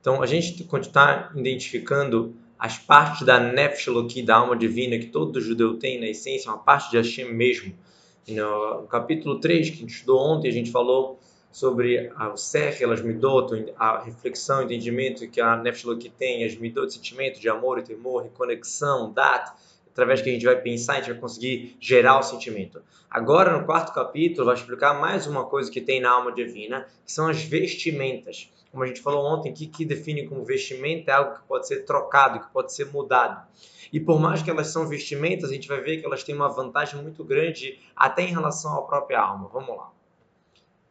Então, a gente está identificando as partes da Nefesh Eloki, da alma divina, que todo judeu tem na essência, uma parte de Hashem mesmo. No capítulo 3, que a gente estudou ontem, a gente falou sobre o Ser, elas midot, a reflexão, entendimento que a Nefesh Eloki tem, as midot, sentimento de amor e temor, reconexão, data, através que a gente vai pensar, a gente vai conseguir gerar o sentimento. Agora, no quarto capítulo, vai explicar mais uma coisa que tem na alma divina, que são as vestimentas como a gente falou ontem, que, que define como vestimenta é algo que pode ser trocado, que pode ser mudado. E por mais que elas são vestimentas, a gente vai ver que elas têm uma vantagem muito grande até em relação à própria alma. Vamos lá.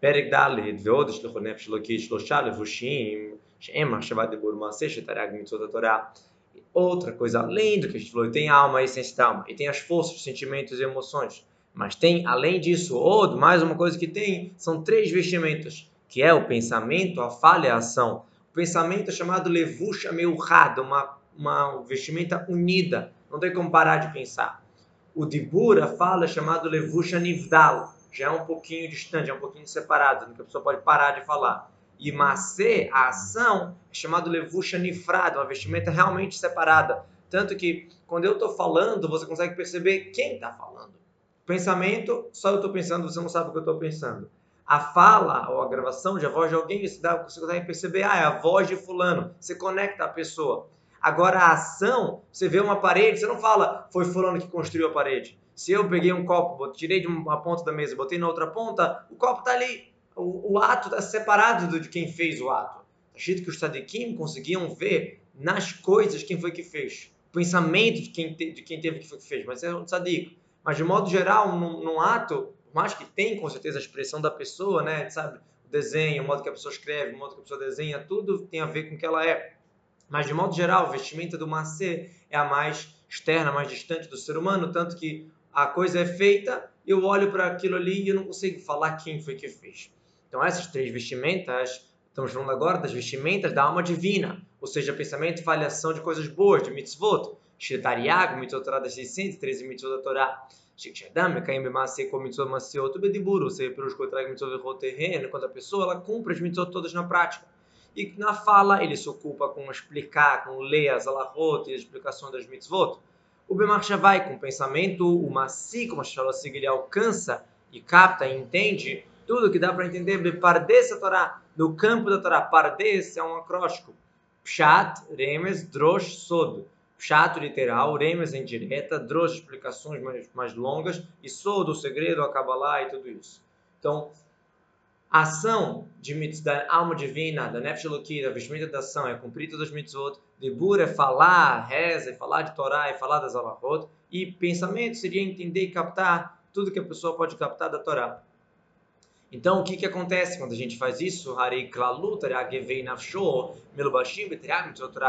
פרק ד' ועוד ישלחו נפש אלוקית שלושה לבושים שהם מחשבה דיבור מעשה שתרי"ג מצוות התורה. Outra coisa, além do que a gente falou, tem alma, a essência da alma, e tem as forças, sentimentos e emoções. Mas tem, além disso, ou mais uma coisa que tem, são três vestimentas que é o pensamento, a falha e a ação. O pensamento é chamado levusha meuchad, uma, uma vestimenta unida, não tem como parar de pensar. O dibur, a fala, é chamado levusha nivdal, já é um pouquinho distante, é um pouquinho separado, que a pessoa pode parar de falar. E macê, a ação, é chamado levusha nifrad, uma vestimenta realmente separada. Tanto que, quando eu estou falando, você consegue perceber quem está falando. Pensamento, só eu estou pensando, você não sabe o que eu estou pensando a fala ou a gravação de a voz de alguém, você, dá, você consegue perceber, ah, é a voz de fulano, você conecta a pessoa. Agora, a ação, você vê uma parede, você não fala, foi fulano que construiu a parede. Se eu peguei um copo, tirei de uma ponta da mesa, botei na outra ponta, o copo está ali. O, o ato está separado de quem fez o ato. Está escrito que os Tadikim conseguiam ver nas coisas quem foi que fez. O pensamento de quem, te, de quem teve que foi que fez. Mas é um tzadik. Mas, de modo geral, num, num ato, por mais que tem com certeza a expressão da pessoa, né, sabe, o desenho, o modo que a pessoa escreve, o modo que a pessoa desenha, tudo tem a ver com o que ela é. Mas de modo geral, a vestimenta do macê é a mais externa, mais distante do ser humano, tanto que a coisa é feita, eu olho para aquilo ali e eu não consigo falar quem foi que fez. Então, essas três vestimentas, estamos falando agora das vestimentas da alma divina, ou seja, pensamento, falhação de coisas boas, de mitzvot. Shetariag, mitzvot Torá das 613 mitzvot da Torá. Shikshadam, Mekaim com mitzvot Maseot, Bediburu, se pelos contrários mitzvot terreno, quando a pessoa ela cumpre as mitzvot todas na prática. E na fala ele se ocupa com explicar, com ler as alahot e a explicação das mitzvot. O Bemar vai com o pensamento, o Masi, como a Shalosig, ele alcança e capta e entende tudo que dá para entender Bepardes a Torá, no campo da Torá. Pardes é um acróstico. Pshat, Remes, Drosh, Sod chato literal, remes em direta, drosh explicações mais, mais longas e sou do segredo, a Kabbalah e tudo isso. Então, a ação de, da alma divina, da Nefesh da vestimenta da ação, é cumprir todas as mitzvot. Debur é falar, reza, é falar de Torá, é falar das alahot. E pensamento seria entender e captar tudo que a pessoa pode captar da Torá. Então, o que, que acontece quando a gente faz isso?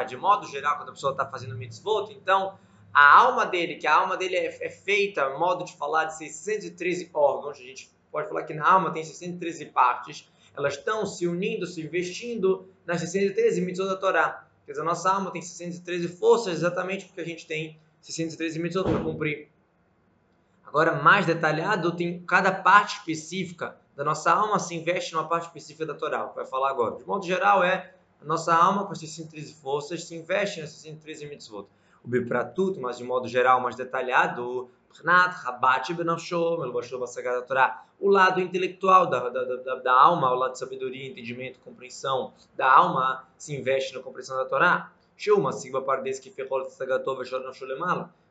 De modo geral, quando a pessoa está fazendo mitzvot, então a alma dele, que a alma dele é, é, feita, modo de falar, de 613 órgãos, a gente pode falar que na alma tem 613 partes, elas estão se unindo, se investindo nas 613 mitzvot da Torá. Quer dizer, a nossa alma tem 613 forças exatamente porque a gente tem 613 mitzvot para cumprir. Agora, mais detalhado, tem cada parte específica da nossa alma se investe numa parte específica da Torá, que vai falar agora. De modo geral, é a nossa alma, com as 613 forças, se investe nas 613 mitzvot. O Bipratut, mas de modo geral, mais detalhado, o lado intelectual da, da, da, da alma, o lado de sabedoria, entendimento, compreensão da alma, se investe na compreensão da Torá.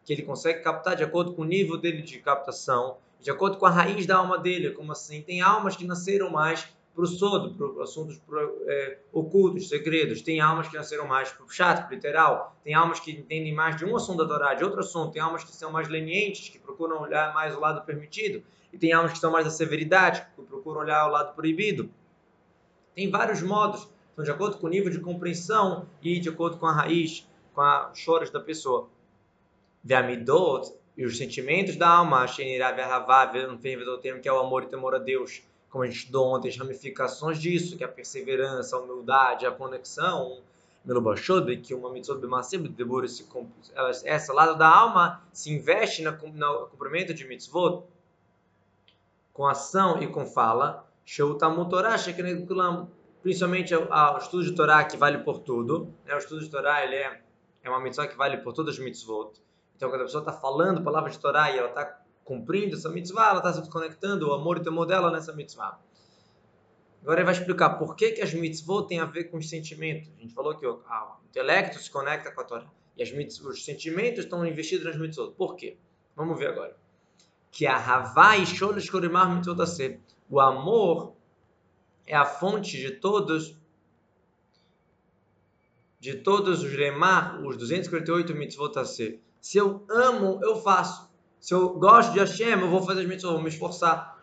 Que ele consegue captar de acordo com o nível dele de captação de acordo com a raiz da alma dele. Como assim? Tem almas que nasceram mais para o sodo, para assuntos pro, é, ocultos, segredos. Tem almas que nasceram mais para o chato, literal. Tem almas que entendem mais de um assunto Torá, de outro assunto. Tem almas que são mais lenientes, que procuram olhar mais o lado permitido. E tem almas que são mais da severidade, que procuram olhar o lado proibido. Tem vários modos. Então, de acordo com o nível de compreensão e de acordo com a raiz, com as choras da pessoa. Ve'amidot e os sentimentos da alma, no termo que é o amor e temor a Deus, como a gente estudou ontem, as ramificações disso, que é a perseverança, a humildade, a conexão, que uma mitzvah essa lado da alma se investe no cumprimento de mitzvot com ação e com fala, principalmente o estudo de Torá que vale por tudo. Né? O estudo de Torá ele é, é uma mitzvah que vale por todas as mitzvot. Então, quando a pessoa está falando palavras de Torá e ela está cumprindo essa mitzvah, ela está se desconectando o amor e o temor dela nessa mitzvah. Agora ele vai explicar por que, que as mitzvot têm a ver com os sentimentos. A gente falou que o, o intelecto se conecta com a Torá. E as mitzvot, os sentimentos estão investidos nas mitzvot. Por quê? Vamos ver agora. Que a Havá e Sholish Korimar mitzvot ser. O amor é a fonte de todos de todos os remar, os 248 mitzvot a ser. Se eu amo, eu faço. Se eu gosto de Hashem, eu vou fazer as mitzvot, vou me esforçar.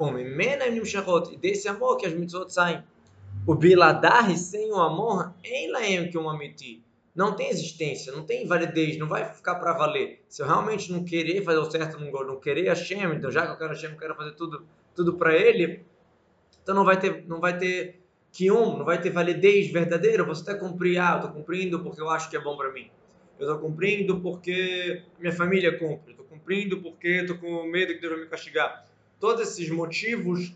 E desse amor que as mitzvot saem. O biladar sem o amor, em laem que um amiti. Não tem existência, não tem validez, não vai ficar para valer. Se eu realmente não querer fazer o certo, não, não querer Hashem, então já que eu quero Hashem, eu quero fazer tudo, tudo para ele, então não vai ter, não vai ter um não vai ter validez verdadeira. Você está cumprindo, ah, eu estou cumprindo porque eu acho que é bom para mim. Eu estou cumprindo porque minha família cumpre. Estou cumprindo porque estou com medo que Deus vai me castigar todos esses motivos,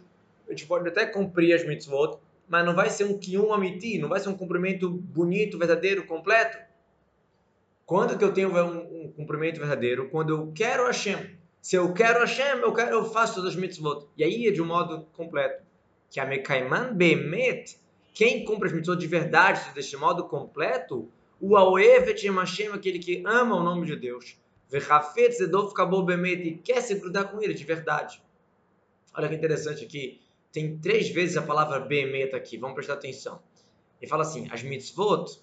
a gente pode até cumprir as mitzvot, mas não vai ser um kiyum amiti, não vai ser um cumprimento bonito, verdadeiro, completo. Quando que eu tenho um, um cumprimento verdadeiro? Quando eu quero Hashem. Se eu quero Hashem, eu, quero, eu faço todas as mitzvot. E aí é de um modo completo. Que a Mekaiman Bemet, quem cumpre as mitzvot de verdade, deste modo completo, o Aoevet Hashem, aquele que ama o nome de Deus. Zedov Kabol Bemet, e quer se grudar com ele de verdade. Olha que interessante aqui. Tem três vezes a palavra Bemet aqui. Vamos prestar atenção. Ele fala assim: as mitzvot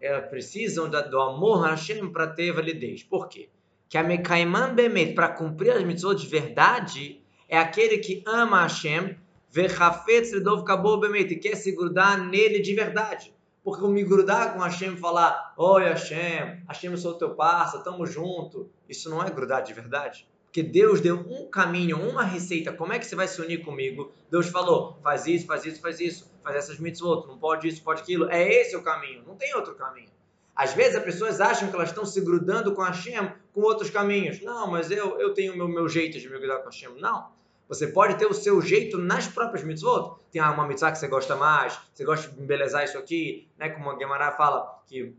elas precisam do amor a Hashem para ter validez. Por quê? Que a Mekaiman Bemet, para cumprir as mitzvot de verdade, é aquele que ama Hashem, Vechafetz Redov Kabol Bemet, e quer se grudar nele de verdade. Porque eu me grudar com Hashem e falar, oi Hashem, Hashem eu sou teu parça, tamo junto, isso não é grudar de verdade que Deus deu um caminho, uma receita, como é que você vai se unir comigo? Deus falou, faz isso, faz isso, faz isso, faz essas mitzvot, não pode isso, pode aquilo. É esse o caminho, não tem outro caminho. Às vezes as pessoas acham que elas estão se grudando com Hashem com outros caminhos. Não, mas eu, eu tenho o meu, meu jeito de me grudar com Hashem. Não. Você pode ter o seu jeito nas próprias mitzvot. Tem uma mitzvah que você gosta mais, você gosta de embelezar isso aqui, né? Como a Gemara fala, que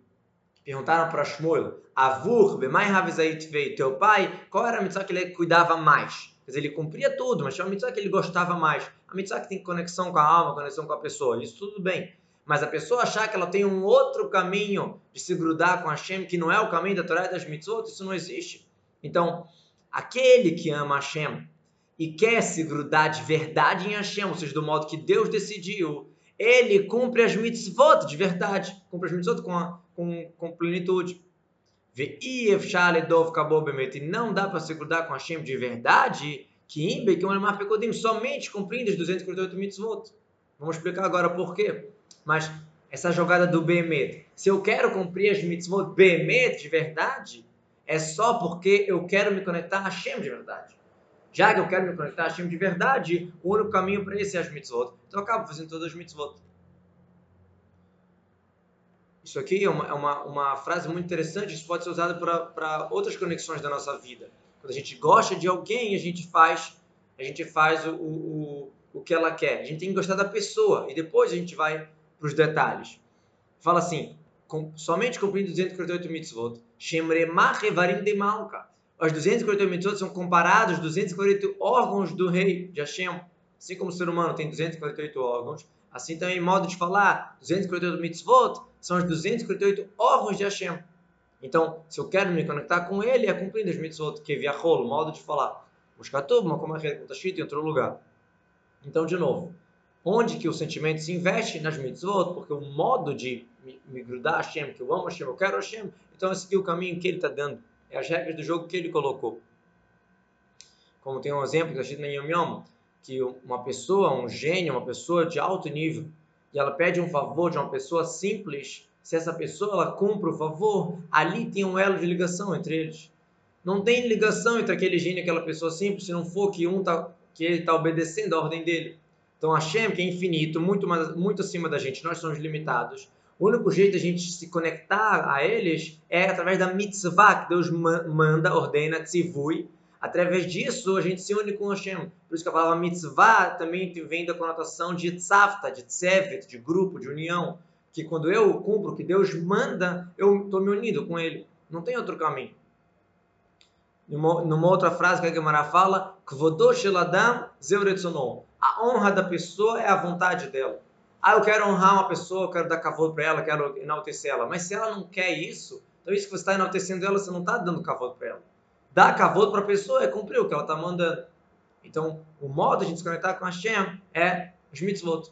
perguntaram para Shmuel, Avur, Bemai Havizait veio, teu pai, qual era a mitzvah que ele cuidava mais? Quer dizer, ele cumpria tudo, mas tinha uma mitzvah que ele gostava mais. A mitzvah que tem conexão com a alma, conexão com a pessoa, isso tudo bem. Mas a pessoa achar que ela tem um outro caminho de se grudar com Hashem, que não é o caminho da Torá e das mitzvot, isso não existe. Então, aquele que ama Hashem e quer se grudar de verdade em Hashem, ou seja, do modo que Deus decidiu, ele cumpre as mitzvot de verdade, cumpre as mitzvot com a com, com plenitude. E não dá para se grudar com Hashem de verdade, que imbe que uma pecodim somente cumprindo os 248 mitzvot. Vamos explicar agora por quê. Mas essa jogada do Bemet, se eu quero cumprir as mitzvot Bemet de verdade, é só porque eu quero me conectar a Hashem de verdade. Já que eu quero me conectar a Hashem de verdade, o único caminho para isso é as mitzvot. Então eu acabo fazendo todas as mitzvot. Isso aqui é uma, é uma, uma frase muito interessante, isso pode ser usado para outras conexões da nossa vida. Quando a gente gosta de alguém, a gente faz, a gente faz o, o, o que ela quer. A gente tem que gostar da pessoa e depois a gente vai para os detalhes. Fala assim, com, somente cumprindo 248 mitzvot, Shemremach Evarim de Malka. Os 248 mitzvot são comparados aos 248 órgãos do rei de Hashem. Assim como o ser humano tem 248 órgãos, assim também modo de falar, 248 mitzvot são os 248 órgãos de Hashem. Então, se eu quero me conectar com ele, é cumprindo as mitzvot, que via rolo, modo de falar. Mushkatub, como é que está escrito em outro lugar. Então, de novo, onde que o sentimento se investe nas mitzvot, porque o modo de me, me grudar a Hashem, que eu amo Hashem, eu quero Hashem, então esse aqui é o caminho que ele está dando. É as regras do jogo que ele colocou. Como tem um exemplo que está escrito na Yom que uma pessoa, um gênio, uma pessoa de alto nível, e ela pede um favor de uma pessoa simples, se essa pessoa ela cumpre o favor, ali tem um elo de ligação entre eles. Não tem ligação entre aquele gênio e aquela pessoa simples se não for que um tá, que ele está obedecendo a ordem dele. Então Hashem, que é infinito, muito, mais, muito acima da gente, nós somos limitados. O único jeito de a gente se conectar a eles é através da mitzvah que Deus manda, ordena, tzivui, através disso a gente se une com Hashem. Por isso que a palavra mitzvah também vem da conotação de tzavta, de tzevet, de grupo, de união. Que quando eu cumpro o que Deus manda, eu estou me unindo com Ele. Não tem outro caminho. Numa, numa outra frase que a Gemara fala, a honra da pessoa é a vontade dela. Ah, eu quero honrar uma pessoa, eu quero dar cavalo para ela, quero enaltecer ela. Mas se ela não quer isso, então isso que você está enaltecendo ela, você não está dando cavalo para ela. Dar cavalo para a pessoa é cumprir o que ela está mandando. Então, o modo de se conectar com a Hashem é os mitzvot.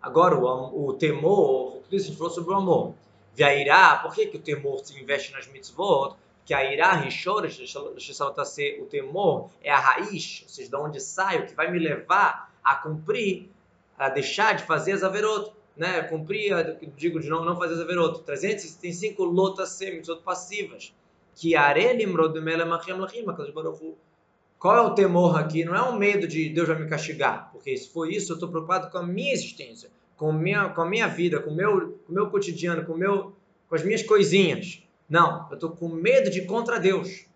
Agora, o, o temor, tudo isso a gente falou sobre o amor. Veirá, por que, que o temor se investe nas mitzvot? Que a irá, rishor, o temor é a raiz, ou seja, de onde sai, o que vai me levar a cumprir, a deixar de fazer as averot né, cumprir, digo de não, não fazer Zaverot, 365 lotas semitzot passivas, que qual é o temor aqui? Não é um medo de Deus vai me castigar, porque se for isso, eu estou preocupado com a minha existência, com, minha, com a minha vida, com o meu, o meu cotidiano, com, meu, com as minhas coisinhas. Não, eu estou com medo de ir contra Deus.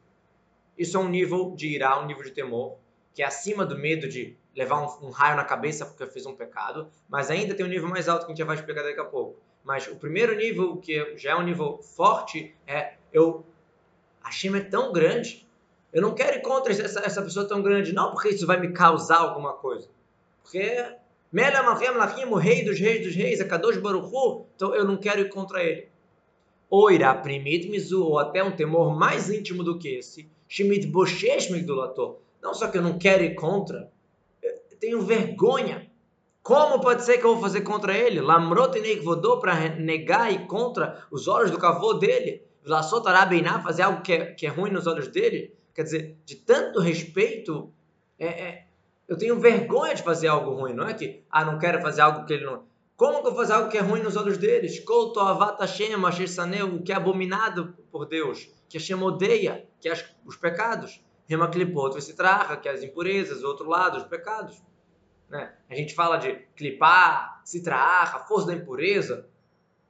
Isso é um nível de irá, um nível de temor, que é acima do medo de levar um, um, raio na cabeça porque eu fiz um pecado, mas ainda tem um nível mais alto que a gente vai explicar daqui a pouco. Mas o primeiro nível, que já é um nível forte, é eu. A Shema é tão grande, eu não quero ir contra essa, essa pessoa tão grande, não porque isso vai me causar alguma coisa. Porque o rei dos reis dos reis, é Kadosh Baruchu, então eu não quero ir contra ele. Ou irá primit mizu, ou até um temor mais íntimo do que esse, Shemit Boshesh Migdolator. Não só que eu não quero ir contra, tenho vergonha. Como pode ser que eu vou fazer contra ele? Lamrot vodou para negar e contra os olhos do cavô dele. Lassotarabeiná, fazer algo que é, que é ruim nos olhos dele. Quer dizer, de tanto respeito, é, é, eu tenho vergonha de fazer algo ruim. Não é que, ah, não quero fazer algo que ele não. Como que eu vou fazer algo que é ruim nos olhos deles? Kouto avata o que é abominado por Deus, que Hashem odeia, que é os pecados. Remaklipot se traga, que é as impurezas, o outro lado, os pecados. Né? A gente fala de clipar, citraar, a força da impureza,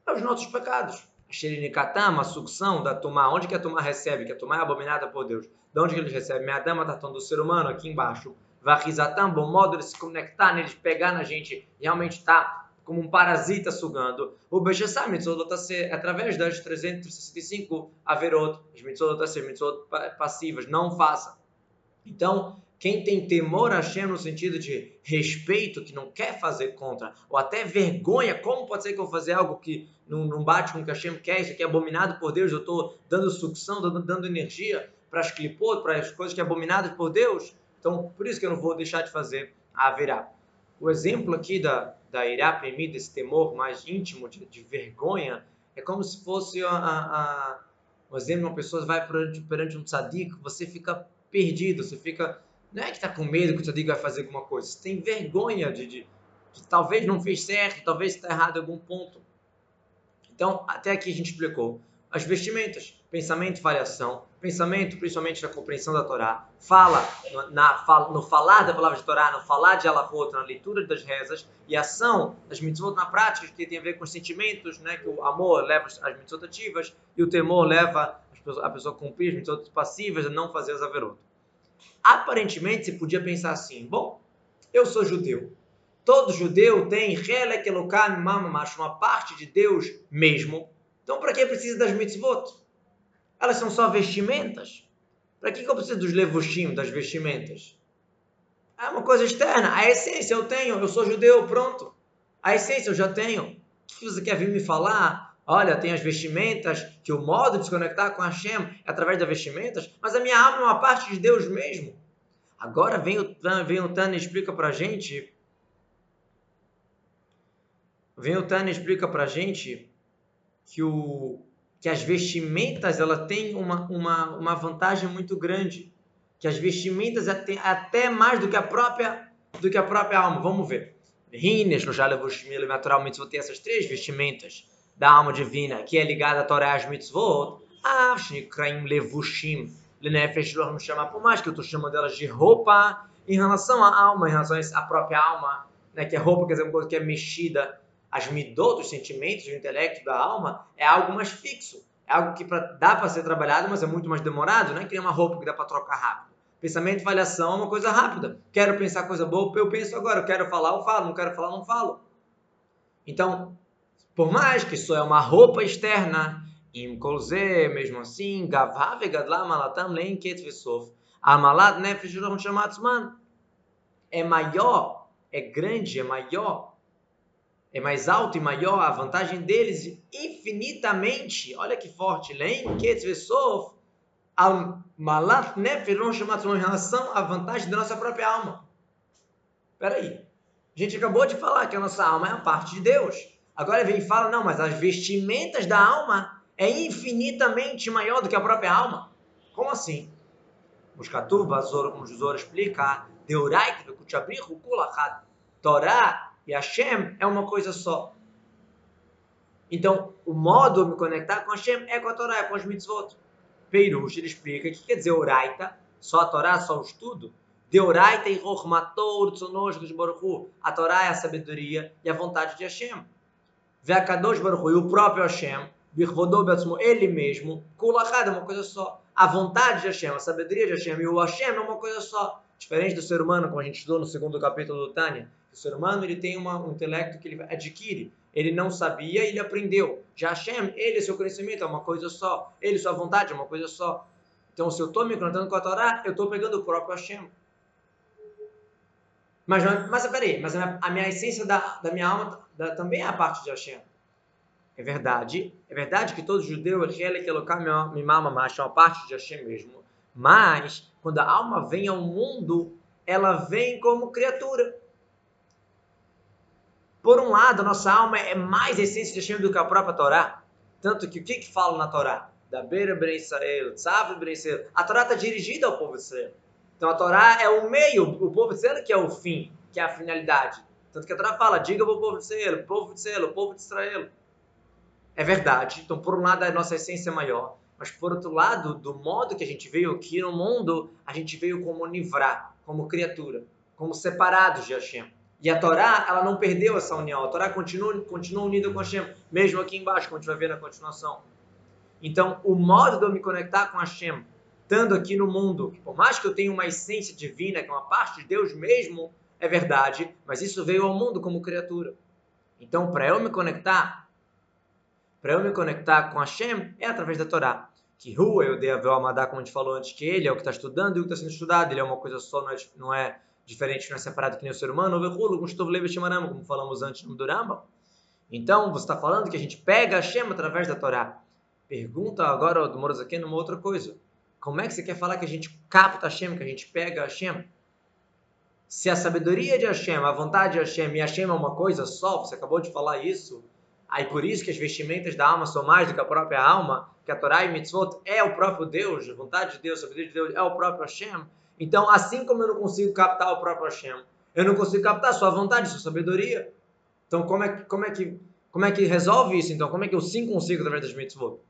é os nossos pecados. A xerinicatama, a sucção da tomar, onde que a tomar recebe? Que a tomar é abominada por Deus. De onde que eles recebem? Minha dama está do ser humano aqui embaixo. Varrizatam, bom modo de se conectar neles, pegar na gente, realmente está como um parasita sugando. O Bechessá, mitzvot através das 365 averot, as mitzvot passivas, não faça. Então, quem tem temor a Hashem no sentido de respeito, que não quer fazer contra, ou até vergonha, como pode ser que eu fazer algo que não, bate com o que Hashem quer, isso aqui é abominado por Deus, eu estou dando sucção, dando, dando energia para as clipot, para as coisas que é abominadas por Deus, então por isso que eu não vou deixar de fazer a verá. O exemplo aqui da, da irá premida, desse temor mais íntimo, de, de vergonha, é como se fosse a, a, a, o exemplo de uma pessoa vai perante, perante um tzadik, você fica perdido, você fica não é que está com medo que o tzadik vai fazer alguma coisa. Você tem vergonha de, de, de talvez não fez certo, talvez está errado em algum ponto. Então, até aqui a gente explicou as vestimentas, pensamento, variação, pensamento, principalmente na compreensão da Torá, fala na, no falar da palavra de Torá, no falar de Alahot, na leitura das rezas, e ação das mitzvot na prática, que tem a ver com os sentimentos, né, que o amor leva as mitzvot ativas e o temor leva a pessoa a cumprir as mitzvot passivas, a não fazer as averot. Aparentemente, você podia pensar assim: bom, eu sou judeu. Todo judeu tem uma parte de Deus mesmo. Então, para que precisa das mitzvot? Elas são só vestimentas. Para que, eu preciso dos levushim, das vestimentas? É uma coisa externa. A essência eu tenho, eu sou judeu, pronto. A essência eu já tenho. O que você quer vir me falar? Olha, tem as vestimentas, que o modo de se conectar com Hashem é através das vestimentas, mas a minha alma é uma parte de Deus mesmo. Agora vem o, vem o Tânia e explica pra gente. Vem o Tânia e explica pra gente que, o, que as vestimentas ela tem uma, uma, uma vantagem muito grande. Que as vestimentas até, até mais do que a própria do que a própria alma. Vamos ver. Rines, naturalmente vou ter essas três vestimentas da alma divina, que é ligada à Torá e às mitzvot, levushim lenefesh não chamar, por mais que eu estou chamando elas de roupa, em relação à alma, em relação à própria alma, né, que é roupa, quer dizer, uma coisa que é mexida, as midot, os sentimentos, o intelecto da alma, é algo mais fixo. É algo que pra, dá para ser trabalhado, mas é muito mais demorado, não é que nem uma roupa que dá para trocar rápido. Pensamento e falhação é uma coisa rápida. Quero pensar coisa boa, eu penso agora. Eu quero falar, eu falo. Não quero falar, não falo. Então, por mais que isso é uma roupa externa, im kolze, mesmo assim, gavha vegadla malatam lein ket vesof, amalat nefesh rom shamatzman, é maior, é grande, é maior, é mais alto e maior a vantagem deles infinitamente, olha que forte, lein ket vesof, al malat nefesh rom shamatzman, em relação à vantagem da nossa própria alma. Espera aí. A gente acabou de falar que a nossa alma é a parte de Deus. Agora vem e fala, não, mas as vestimentas da alma é infinitamente maior do que a própria alma. Como assim? Muskatuv, como Josor explica, Deoraita, Kuchabrihu, Kulachad, Torá e Hashem é uma coisa só. Então, o modo de me conectar com Hashem é com a Torá, é com os mitzvot. Peirush, ele explica o que quer dizer Oraita, só a Torá, só o estudo. Deoraita e Rochmator, Tsonosh. A Torá é a sabedoria e a vontade de Hashem. Veakadosh Baruchu, e o próprio Hashem, Birvodou Beatzmo, ele mesmo, Kulachad é uma coisa só. A vontade de Hashem, a sabedoria de Hashem e o Hashem é uma coisa só. Diferente do ser humano, como a gente estudou no segundo capítulo do Tânia, o ser humano ele tem uma, um intelecto que ele adquire. Ele não sabia, ele aprendeu. Já Hashem, ele, seu conhecimento é uma coisa só. Ele, sua vontade é uma coisa só. Então, se eu estou me conectando com a Torá, eu estou pegando o próprio Hashem. Mas, mas peraí, mas a minha, a minha essência da, da minha alma da, também é a parte de Hashem. É verdade, é verdade que todo judeu, ele que me mama macho, é uma parte de Hashem mesmo. Mas, quando a alma vem ao mundo, ela vem como criatura. Por um lado, a nossa alma é mais essência de Hashem do que a própria Torá. Tanto que o que, que fala na Torá? Da beira ben Israel, tzav ben Israel. A Torá está dirigida ao povo de Israel. Então a Torá é o meio, o povo de Israel que é o fim, que é a finalidade. Tanto que a Torá fala, diga para o povo de Israel, povo de Israel, povo de Israel. É verdade. Então, por um lado, a nossa essência é maior. Mas, por outro lado, do modo que a gente veio aqui no mundo, a gente veio como Nivrá, como criatura, como separados de Hashem. E a Torá, ela não perdeu essa união. A Torá continua, continua unida com Hashem, mesmo aqui embaixo, como a gente vai ver na continuação. Então, o modo de eu me conectar com Hashem, estando aqui no mundo, que por mais que eu tenha uma essência divina, que é uma parte de Deus mesmo, é verdade, mas isso veio ao mundo como criatura. Então, para eu me conectar, para eu me conectar com Hashem, é através da Torá. Que rua eu devo amadar, como a gente falou antes, que ele é o que está estudando e o que está sendo estudado, ele é uma coisa só, não é, não é diferente, não é separado que nem o ser humano, como falamos antes no Duramba. Então, você está falando que a gente pega Hashem através da Torá. Pergunta agora do Morazaki numa outra coisa. Como é que você quer falar que a gente capta Hashem, que a gente pega Hashem? Se a sabedoria de Hashem, a vontade de Hashem e Hashem é uma coisa só, você acabou de falar isso, aí por isso que as vestimentas da alma são mais do que a própria alma, que a Torá e Mitzvot é o próprio Deus, a vontade de Deus, a sabedoria de Deus é o próprio Hashem. Então, assim como eu não consigo captar o próprio Hashem, eu não consigo captar sua vontade, sua sabedoria. Então, como é, como é, que, como é que resolve isso? Então, como é que eu sim consigo através das Mitzvot?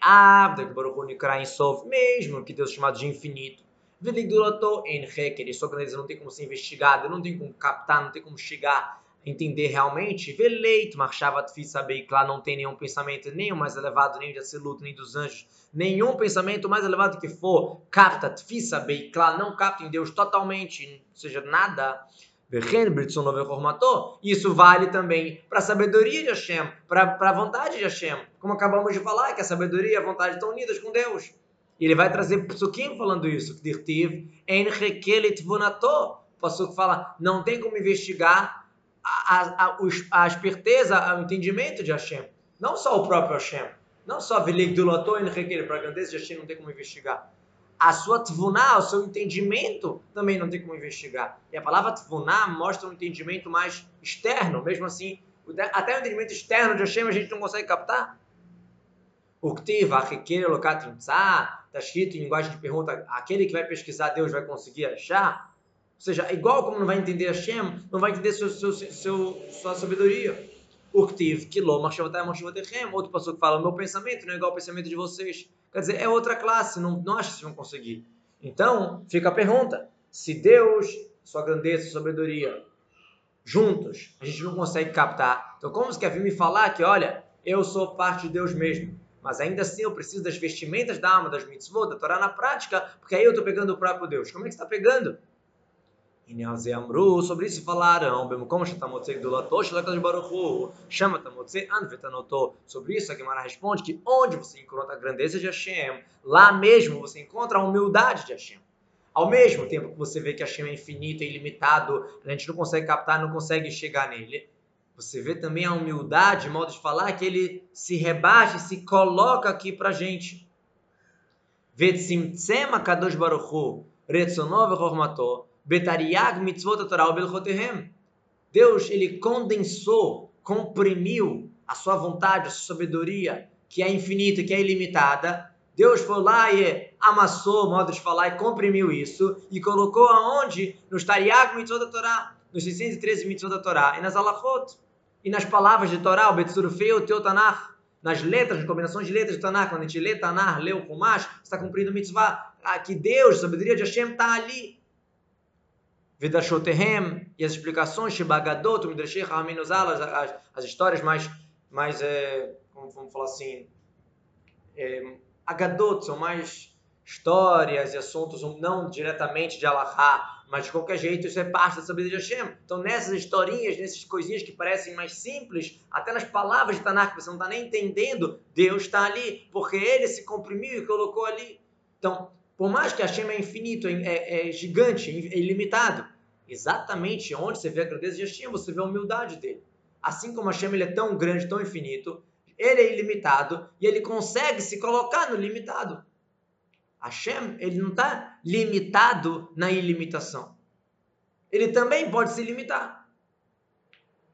Abda, que Baruch Nikra em Sof, mesmo que Deus é chamado de infinito. Veligdulato en Heker, sua grandeza não tem como ser investigada, não tem como captar, não tem como chegar a entender realmente. Veleito, marchava saber que lá não tem nenhum pensamento, nem o mais elevado, nem de Assiluto, nem dos anjos, nenhum pensamento mais elevado que for, capta saber que lá não capta em Deus totalmente, ou seja, nada. Isso vale também para a sabedoria de Hashem, para a vontade de Hashem. Como acabamos de falar, que a sabedoria e a vontade estão unidas com Deus. E ele vai trazer Psukim falando isso. Vunato. O Pasuk fala, não tem como investigar a, a, a, esperteza, o entendimento de Hashem. Não só o próprio Hashem. Não só Velik Dulato en rekelet, para a grandeza de Hashem não tem como investigar. A sua tvuná, o seu entendimento, também não tem como investigar. E a palavra tvuná mostra um entendimento mais externo. Mesmo assim, até o entendimento externo de Hashem a gente não consegue captar. O Ktiv, Achikel, Lokat Imtzah, está escrito em linguagem de pergunta, aquele que vai pesquisar Deus vai conseguir achar? Ou seja, igual como não vai entender Hashem, não vai entender seu, seu, seu, sua sabedoria. Urtiv, Kilo, Machavatai, Machavotechem, outro pastor que fala, meu pensamento não é igual ao pensamento de vocês. Quer dizer, é outra classe, não, não acho que vocês vão conseguir. Então, fica a pergunta, se Deus, sua grandeza, sua sabedoria, juntos, a gente não consegue captar. Então, como você quer vir me falar que, olha, eu sou parte de Deus mesmo, mas ainda assim eu preciso das vestimentas da alma, das mitzvot, da Torá na prática, porque aí eu estou pegando o próprio Deus. Como é que está pegando? Inyaze Amru, sobre isso falaram, como Shatamotzei Gdulatosh Lakadosh Baruchu, chama Tamotzei Anvetanoto. Sobre isso a Gemara responde que onde você encontra a grandeza de Hashem, lá mesmo você encontra a humildade de Hashem. Ao mesmo tempo que você vê que Hashem é infinito e ilimitado, a gente não consegue captar, não consegue chegar nele, você vê também a humildade, modo de falar, que ele se rebaixa, se coloca aqui pra gente. Vetzimtzema Kadosh Baruchu, Retzonov Hormato, Betariag mitzvot Torah belchotehem. Deus, ele condensou, comprimiu a sua vontade, a sua sabedoria, que é infinita, que é ilimitada. Deus foi lá e amassou, modo de falar, e comprimiu isso e colocou aonde? Nos Tariag mitzvot da Torá, nos 613 mitzvot da Torá e nas alachot. E nas palavras de Torá, o Betsurfeu, o Teu Tanakh, nas letras, nas combinações de letras de Tanakh, quando a gente lê Tanakh, lê o Kumash, está cumprindo o mitzvah. Ah, que Deus, a sabedoria de Hashem, está ali Vedashotehem e as explicações, Shibagadot, Midrashei, Raminuzal, as, as histórias mais, mais é, como vamos falar assim, é, Agadot, são mais histórias e assuntos não diretamente de Allahá, mas de qualquer jeito isso é parte da sabedoria de Hashem. Então nessas historinhas, nessas coisinhas que parecem mais simples, até nas palavras de Tanakh você não está nem entendendo, Deus está ali, porque Ele se comprimiu e colocou ali. Então, por mais que Hashem é infinito, é, é gigante, é ilimitado, exatamente onde você vê a grandeza de Hashem, você vê a humildade dele. Assim como Hashem ele é tão grande, tão infinito, ele é ilimitado e ele consegue se colocar no limitado. Hashem, ele não está limitado na ilimitação. Ele também pode se limitar.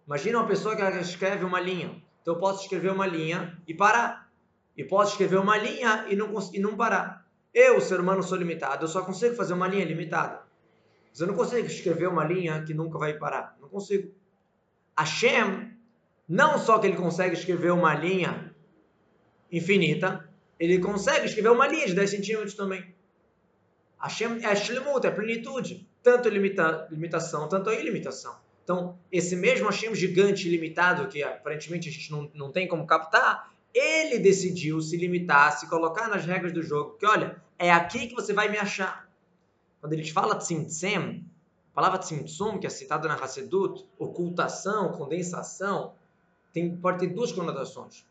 Imagina uma pessoa que escreve uma linha. Então eu posso escrever uma linha e parar. E posso escrever uma linha e não, e não parar. Eu, ser humano, sou limitado. Eu só consigo fazer uma linha limitada. Você não consegue escrever uma linha que nunca vai parar. Não consigo. Hashem, não só que ele consegue escrever uma linha infinita, ele consegue escrever uma linha de 10 centímetros também. Hashem é shlemut, é plenitude. Tanto limita, limitação, tanto ilimitação. Então, esse mesmo Hashem gigante ilimitado, que aparentemente a gente não, não tem como captar, ele decidiu se limitar, se colocar nas regras do jogo. Que olha, é aqui que você vai me achar. Quando ele fala tzimtzem, a palavra tzimtzum, que é citada na Hassedut, ocultação, condensação, tem, pode ter duas conotações.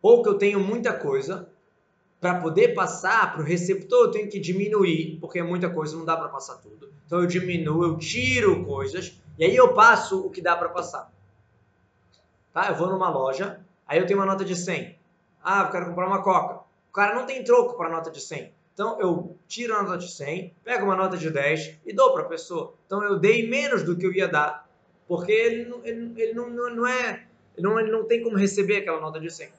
Ou que eu tenho muita coisa, para poder passar para o receptor eu tenho que diminuir, porque é muita coisa, não dá para passar tudo. Então eu diminuo, eu tiro coisas, e aí eu passo o que dá para passar. Tá? Eu vou numa loja, aí eu tenho uma nota de 100. Ah, eu quero comprar uma coca. O cara não tem troco para nota de 100. Então eu tiro a nota de 100, pego uma nota de 10 e dou para a pessoa. Então eu dei menos do que eu ia dar, porque ele, não, ele, ele não, não, é, ele não, ele não tem como receber aquela nota de 100.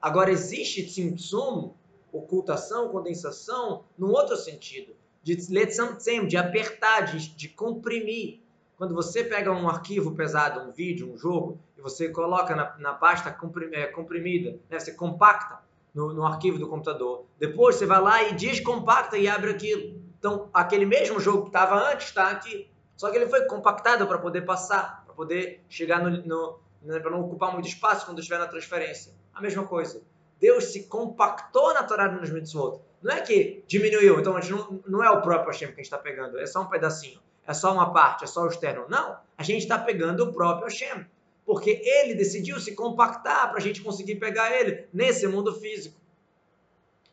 Agora existe tzimtzum, ocultação, condensação, num outro sentido, de letzamtzem, de apertar, de, de comprimir. Quando você pega um arquivo pesado, um vídeo, um jogo, e você coloca na, na pasta é, comprimida, né, você compacta, no, no arquivo do computador. Depois você vai lá e descompacta e abre aquilo. Então, aquele mesmo jogo que estava antes está aqui. Só que ele foi compactado para poder passar, para poder chegar no, no né, para não ocupar muito espaço quando estiver na transferência. A mesma coisa. Deus se compactou na Torá nos mitzvot. Não é que diminuiu, então a gente não, não é o próprio Hashem que a gente está pegando, é só um pedacinho, é só uma parte, é só o externo. Não, a gente está pegando o próprio Hashem porque ele decidiu se compactar para a gente conseguir pegar ele nesse mundo físico.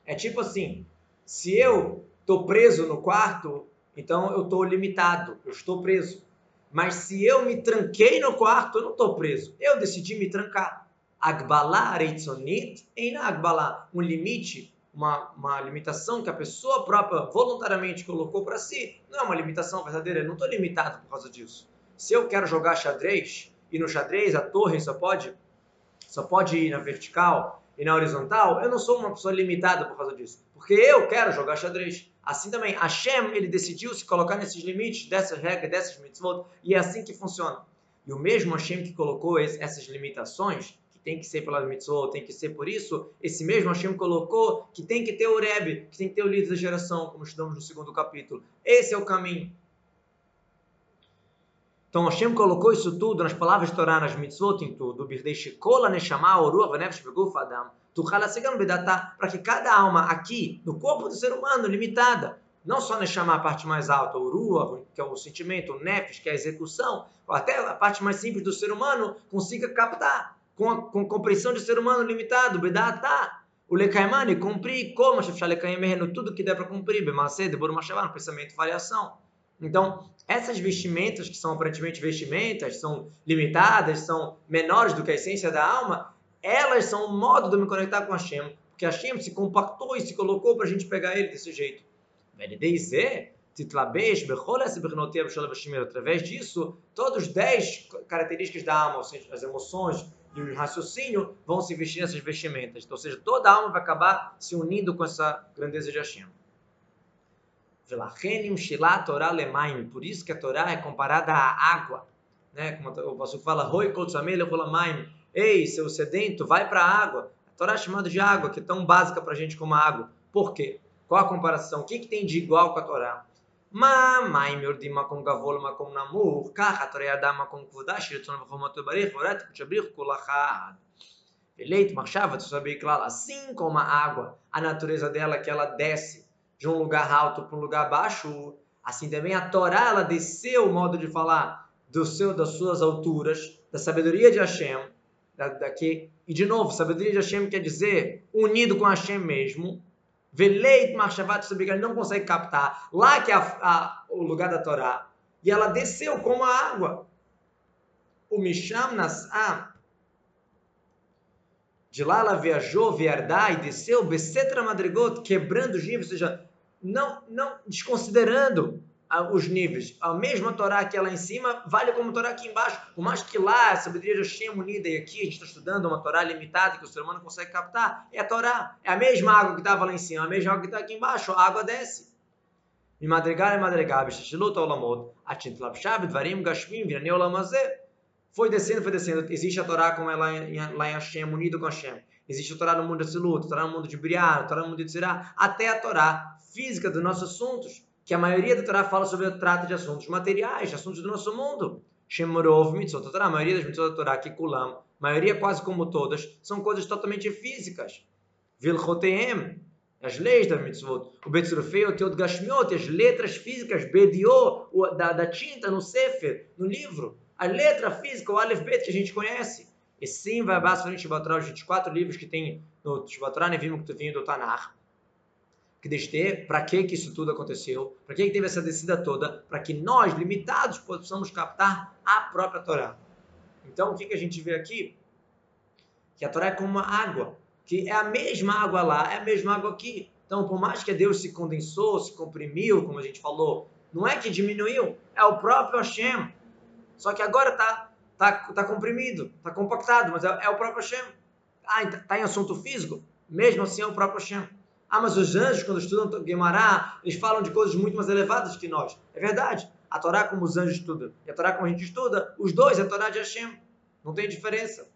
É tipo assim, se eu estou preso no quarto, então eu estou limitado, eu estou preso. Mas se eu me tranquei no quarto, eu não estou preso. Eu decidi me trancar. Agbalá reitzonit em agbalá. Um limite, uma, uma limitação que a pessoa própria voluntariamente colocou para si, não é uma limitação verdadeira. Eu não estou limitado por causa disso. Se eu quero jogar xadrez, e no xadrez a torre só pode só pode ir na vertical e na horizontal, eu não sou uma pessoa limitada por causa disso, porque eu quero jogar xadrez. Assim também, Hashem, ele decidiu se colocar nesses limites, dessas regras, dessas mitzvot, e é assim que funciona. E o mesmo Hashem que colocou essas limitações, que tem que ser pela mitzvot, tem que ser por isso, esse mesmo Hashem colocou que tem que ter o Rebbe, que tem que ter o líder da geração, como estudamos no segundo capítulo. Esse é o caminho. Então Hashem colocou isso tudo nas palavras de Torá, nas mitzvot, em tudo. Para que cada alma aqui, no corpo do ser humano, limitada, não só Neshama, a parte mais alta, o Ruach, que é o sentimento, o Nefesh, que é a execução, até a parte mais simples do ser humano, consiga captar, com a, com a compreensão do ser humano limitado, Bedatá, o Lekaimani, cumprir, como tudo que der para cumprir, Bemacê, Debor no pensamento variação. Então, essas vestimentas, que são aparentemente vestimentas, são limitadas, são menores do que a essência da alma, elas são um modo de me conectar com Hashem, porque Hashem se compactou e se colocou para a gente pegar ele desse jeito. Através disso, todos os dez características da alma, ou seja, as emoções e o raciocínio, vão se vestir nessas vestimentas. Então, ou seja, toda a alma vai acabar se unindo com essa grandeza de Hashem. Por isso que a Torá é comparada à água. Né? Como o pastor fala, Ei, seu sedento, vai para a água. A Torá é chamada de água, que é tão básica para a gente como a água. Por quê? Qual a comparação? O que, que tem de igual com a Torá? מה מים יורדים מקום גבוה למקום נמוך, כך התורה ירדה מקום כבודה שרצון וחומתו בריך והורדת ותשבריך כל אחד. Eleito, marchava, tu sabia claro, assim como a água, a natureza dela que ela desce de um lugar alto para um lugar baixo, assim também a Torá ela desceu o modo de falar do seu das suas alturas, da sabedoria de Hashem, da, daqui, e de novo, sabedoria de Hashem quer dizer unido com Hashem mesmo, Veleit Marshavat Sabiga, ele não consegue captar. Lá que é a, a, o lugar da Torá. E ela desceu como a água. O Misham Nas'a. De lá ela viajou, vierdá e desceu, Besetra Madrigot, quebrando os níveis, ou seja, não, não desconsiderando os níveis. A mesma Torá que é lá em cima vale como Torá aqui embaixo. Por mais que lá a sabedoria de Hashem unida e aqui a gente está estudando uma Torá limitada que o ser humano consegue captar, é a Torá. É a mesma água que estava lá em cima, a mesma água que está aqui embaixo. A água desce. Madrigal e madrigal, b'shishilot olamot, atint lapshav, dvarim gashmim, virani olamazé. Foi descendo, foi descendo. Existe a Torá como é lá em, Hashem, unido com Hashem. Existe a Torá no mundo de Silut, a Torá no mundo de Briar, a Torá no mundo de Tzirá, até a Torá física dos nossos assuntos que a maioria da Torá fala sobre o trato de assuntos materiais, de assuntos do nosso mundo. Shemorov mitzvot Torá, a maioria das mitzvot Torá, que kulam, maioria quase como todas, são coisas totalmente físicas. Vilchoteem, as leis da mitzvot. O Betzurfei, o Teot Gashmiot, as letras físicas, Bediô, da, da tinta no Sefer, no livro. A letra física, o Aleph Bet, que a gente conhece. E sim, vai abaixo frente Shibatrá, os 24 livros que tem no Shibatrá, Nevim, Ktuvim do Tanar que ter, para que, que isso tudo aconteceu, para que, que teve essa descida toda, para que nós, limitados, possamos captar a própria Torá. Então, o que, que a gente vê aqui? Que a Torá é como uma água, que é a mesma água lá, é a mesma água aqui. Então, por mais que Deus se condensou, se comprimiu, como a gente falou, não é que diminuiu, é o próprio Hashem. Só que agora está tá, tá comprimido, está compactado, mas é, é, o próprio Hashem. Ah, está tá em assunto físico? Mesmo assim é o próprio Hashem. Ah, mas os anjos, quando estudam Guimará, eles falam de coisas muito mais elevadas que nós. É verdade. A Torá, como os anjos estudam, e a Torá, como a gente estuda, os dois é a Torá de Hashem. Não tem diferença.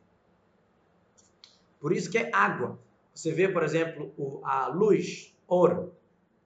Por isso que é água. Você vê, por exemplo, a luz, ouro.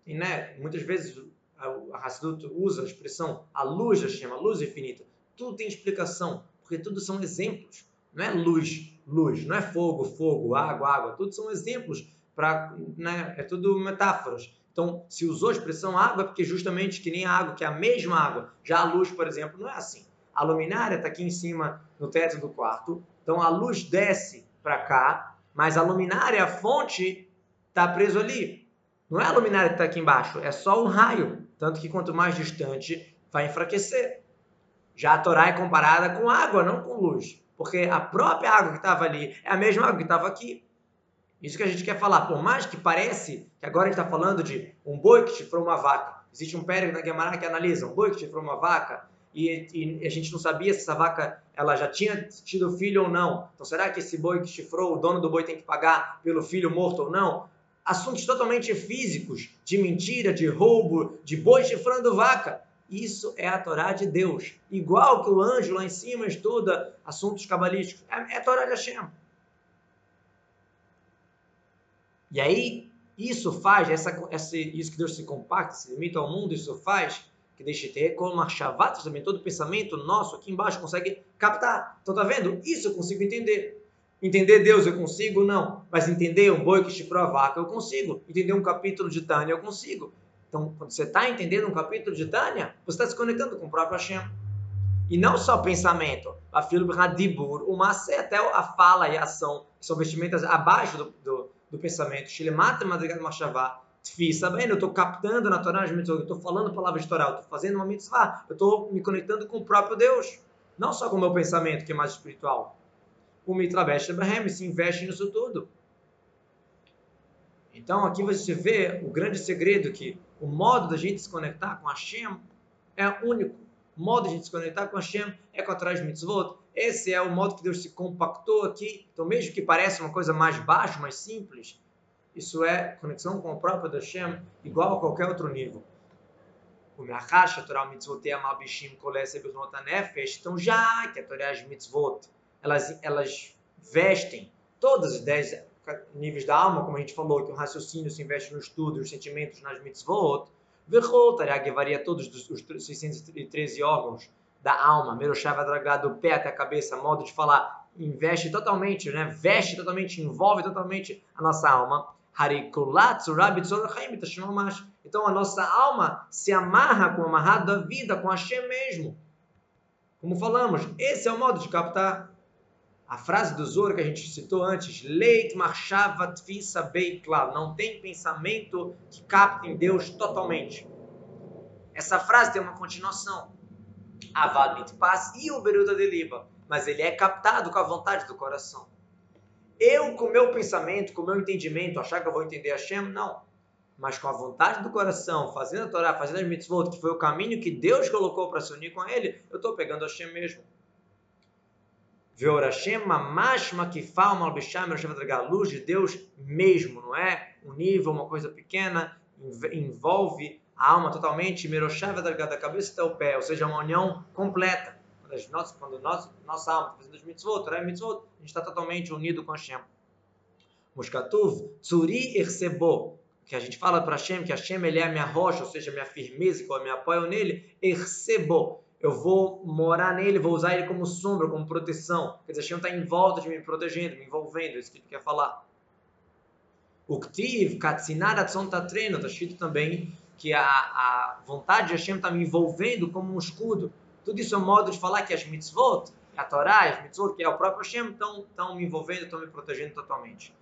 E, né, muitas vezes a Hassidut usa a expressão a luz Hashem, a luz infinita. Tudo tem explicação, porque tudo são exemplos. Não é luz, luz. Não é fogo, fogo, água, água. Tudo são exemplos para, né, é tudo metáforas. Então, se usou a expressão água, é porque justamente que nem a água, que é a mesma água. Já a luz, por exemplo, não é assim. A luminária está aqui em cima, no teto do quarto. Então, a luz desce para cá, mas a luminária, a fonte, está preso ali. Não é a luminária que está aqui embaixo, é só um raio. Tanto que quanto mais distante, vai enfraquecer. Já a Torá é comparada com água, não com luz. Porque a própria água que estava ali é a mesma água que estava aqui. Isso que a gente quer falar. Por mais que parece que agora a gente está falando de um boi que chifrou uma vaca. Existe um pérego na Guimarães que analisa um boi que chifrou uma vaca e, e, a gente não sabia se essa vaca ela já tinha tido filho ou não. Então será que esse boi que chifrou, o dono do boi tem que pagar pelo filho morto ou não? Assuntos totalmente físicos, de mentira, de roubo, de boi chifrando vaca. Isso é a Torá de Deus. Igual que o anjo lá em cima estuda assuntos cabalísticos. É, é a Torá de Hashem. E aí, isso faz, essa, essa, isso que Deus se compacta, se limita ao mundo, isso faz que deixe ter como marchavat, também todo pensamento nosso aqui embaixo consegue captar. Então tá vendo? Isso eu consigo entender. Entender Deus eu consigo? Não. Mas entender um boi que chifrou a vaca eu consigo. Entender um capítulo de Tânia eu consigo. Então, quando você está entendendo um capítulo de Tânia, você está se conectando com o próprio Hashem. E não só pensamento, a filo Hadibur, o Massé, até a fala e a ação, que são vestimentas abaixo do, do, do pensamento. Shilemata Madrigal Machavá, Tfi, sabendo, eu estou captando na Torá, eu estou falando palavras de Torá, eu estou fazendo uma mitzvah, eu estou me conectando com o próprio Deus. Não só com o meu pensamento, que é mais espiritual. O Mitrabesh Abraham se investe nisso tudo. Então aqui você vê o grande segredo que o modo da gente se conectar com Hashem é único. O modo de a gente se conectar com Hashem é com atrás de mitzvot. Esse é o modo que Deus se compactou aqui. Então, mesmo que pareça uma coisa mais baixa, mais simples, isso é conexão com o próprio Hashem, igual a qualquer outro nível. Então, já que a Torá as mitzvot, elas, elas vestem todos os dez níveis da alma, como a gente falou, que o raciocínio se investe no estudo, os sentimentos nas mitzvot, Vechol, que varia todos os 613 órgãos da alma, Meroshav Adragá, do pé até a cabeça, modo de falar, investe totalmente, né? veste totalmente, envolve totalmente a nossa alma. Então a nossa alma se amarra com o amarrado da vida, com a Hashem mesmo. Como falamos, esse é o modo de captar a frase do Zoro que a gente citou antes, Leit marchavat fisa beitla, não tem pensamento que capte em Deus totalmente. Essa frase tem uma continuação. Avad mitpas e o beruda deliba, mas ele é captado com a vontade do coração. Eu, com o meu pensamento, com o meu entendimento, achar que eu vou entender a Shem, não. Mas com a vontade do coração, fazendo a Torá, fazendo as mitzvot, que foi o caminho que Deus colocou para se unir com ele, eu estou pegando a Shem mesmo. Veorashem mashma que falma a luz de Deus mesmo, não é? Um nível, uma coisa pequena, envolve a alma totalmente, Meroshav da cabeça até o pé, ou seja, uma união completa. Quando, nós, quando nós, nossa alma está fazendo os mitzvot, é mitzvot, a gente está totalmente unido com Hashem. Mushkatuv, Tsuri Ersebo, que a gente fala para Hashem, que Hashem ele é a minha rocha, ou seja, a minha firmeza, que eu me apoio nele, Ersebo, eu vou morar nele, vou usar ele como sombra, como proteção. Quer dizer, Hashem está em volta de mim, protegendo, me envolvendo, é isso que ele quer falar. O Ktiv, Katsinara Tatreno, está escrito também que a, a vontade de Hashem está me envolvendo como um escudo. Tudo isso é um modo de falar que as mitzvot, a Torá, as mitzvot, que é o próprio Hashem, estão me envolvendo, estão me protegendo totalmente.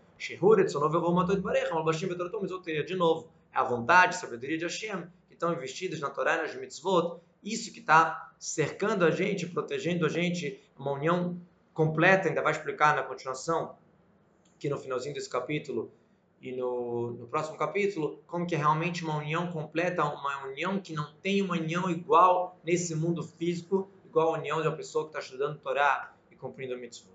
De novo, é a vontade, a sabedoria de Hashem, que estão investidas na Torá e nas mitzvot, isso que está cercando a gente, protegendo a gente, uma união completa, ainda vai explicar na continuação, aqui no finalzinho desse capítulo e no, no próximo capítulo, como que é realmente uma união completa, uma união que não tem uma união igual nesse mundo físico, igual a união de uma pessoa que está estudando Torá e cumprindo a mitzvah.